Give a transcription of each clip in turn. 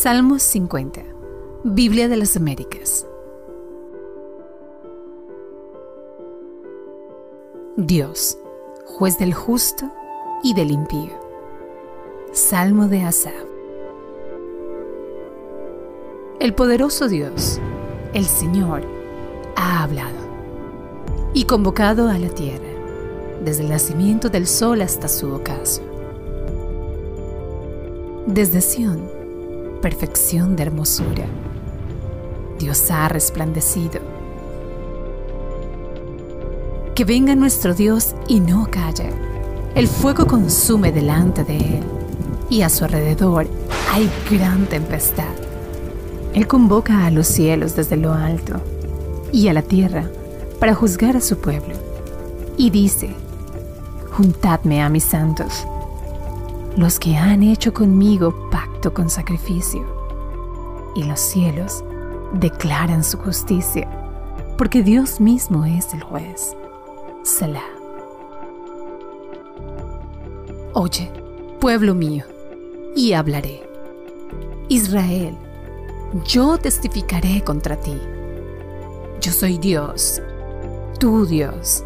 Salmos 50. Biblia de las Américas. Dios, juez del justo y del impío. Salmo de Asaf. El poderoso Dios, el Señor, ha hablado y convocado a la tierra, desde el nacimiento del sol hasta su ocaso. Desde Sión, perfección de hermosura, Dios ha resplandecido. Que venga nuestro Dios y no calle. El fuego consume delante de él y a su alrededor hay gran tempestad. Él convoca a los cielos desde lo alto y a la tierra para juzgar a su pueblo. Y dice, juntadme a mis santos, los que han hecho conmigo pacto con sacrificio. Y los cielos declaran su justicia, porque Dios mismo es el juez. Selah. Oye, pueblo mío, y hablaré. Israel, yo testificaré contra ti. Yo soy Dios, tu Dios.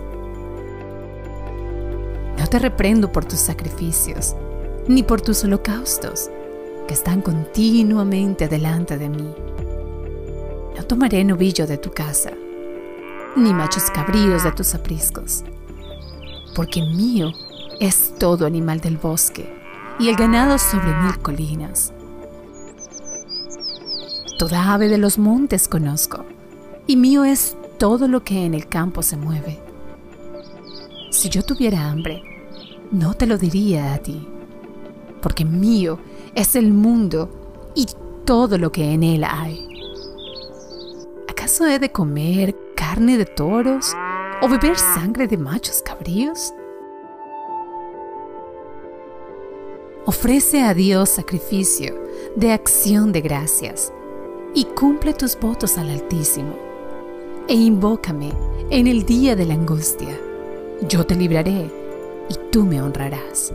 No te reprendo por tus sacrificios, ni por tus holocaustos, que están continuamente delante de mí. No tomaré novillo de tu casa, ni machos cabríos de tus apriscos, porque mío es todo animal del bosque y el ganado sobre mil colinas. Toda ave de los montes conozco, y mío es todo lo que en el campo se mueve. Si yo tuviera hambre, no te lo diría a ti, porque mío es el mundo y todo lo que en él hay. ¿Acaso he de comer carne de toros o beber sangre de machos cabríos? Ofrece a Dios sacrificio de acción de gracias y cumple tus votos al Altísimo. E invócame en el día de la angustia. Yo te libraré y tú me honrarás.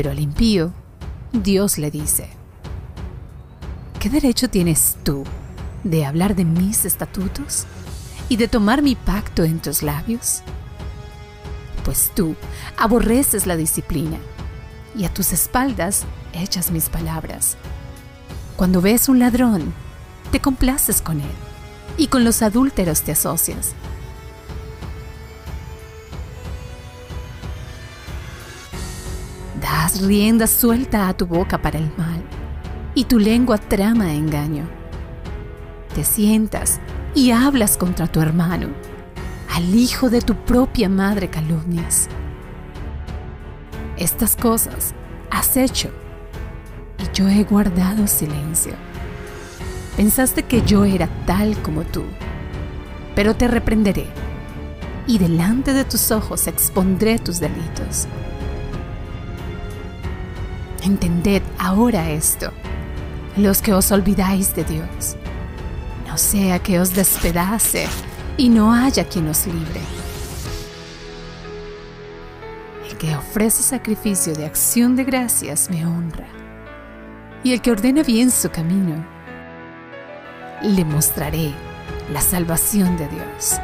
Pero al impío, Dios le dice, ¿qué derecho tienes tú de hablar de mis estatutos y de tomar mi pacto en tus labios? Pues tú aborreces la disciplina y a tus espaldas echas mis palabras. Cuando ves un ladrón, te complaces con él y con los adúlteros te asocias. Das rienda suelta a tu boca para el mal y tu lengua trama engaño. Te sientas y hablas contra tu hermano, al hijo de tu propia madre calumnias. Estas cosas has hecho y yo he guardado silencio. Pensaste que yo era tal como tú, pero te reprenderé y delante de tus ojos expondré tus delitos. Entended ahora esto, los que os olvidáis de Dios, no sea que os despedace y no haya quien os libre. Que ofrece sacrificio de acción de gracias me honra, y el que ordena bien su camino, le mostraré la salvación de Dios.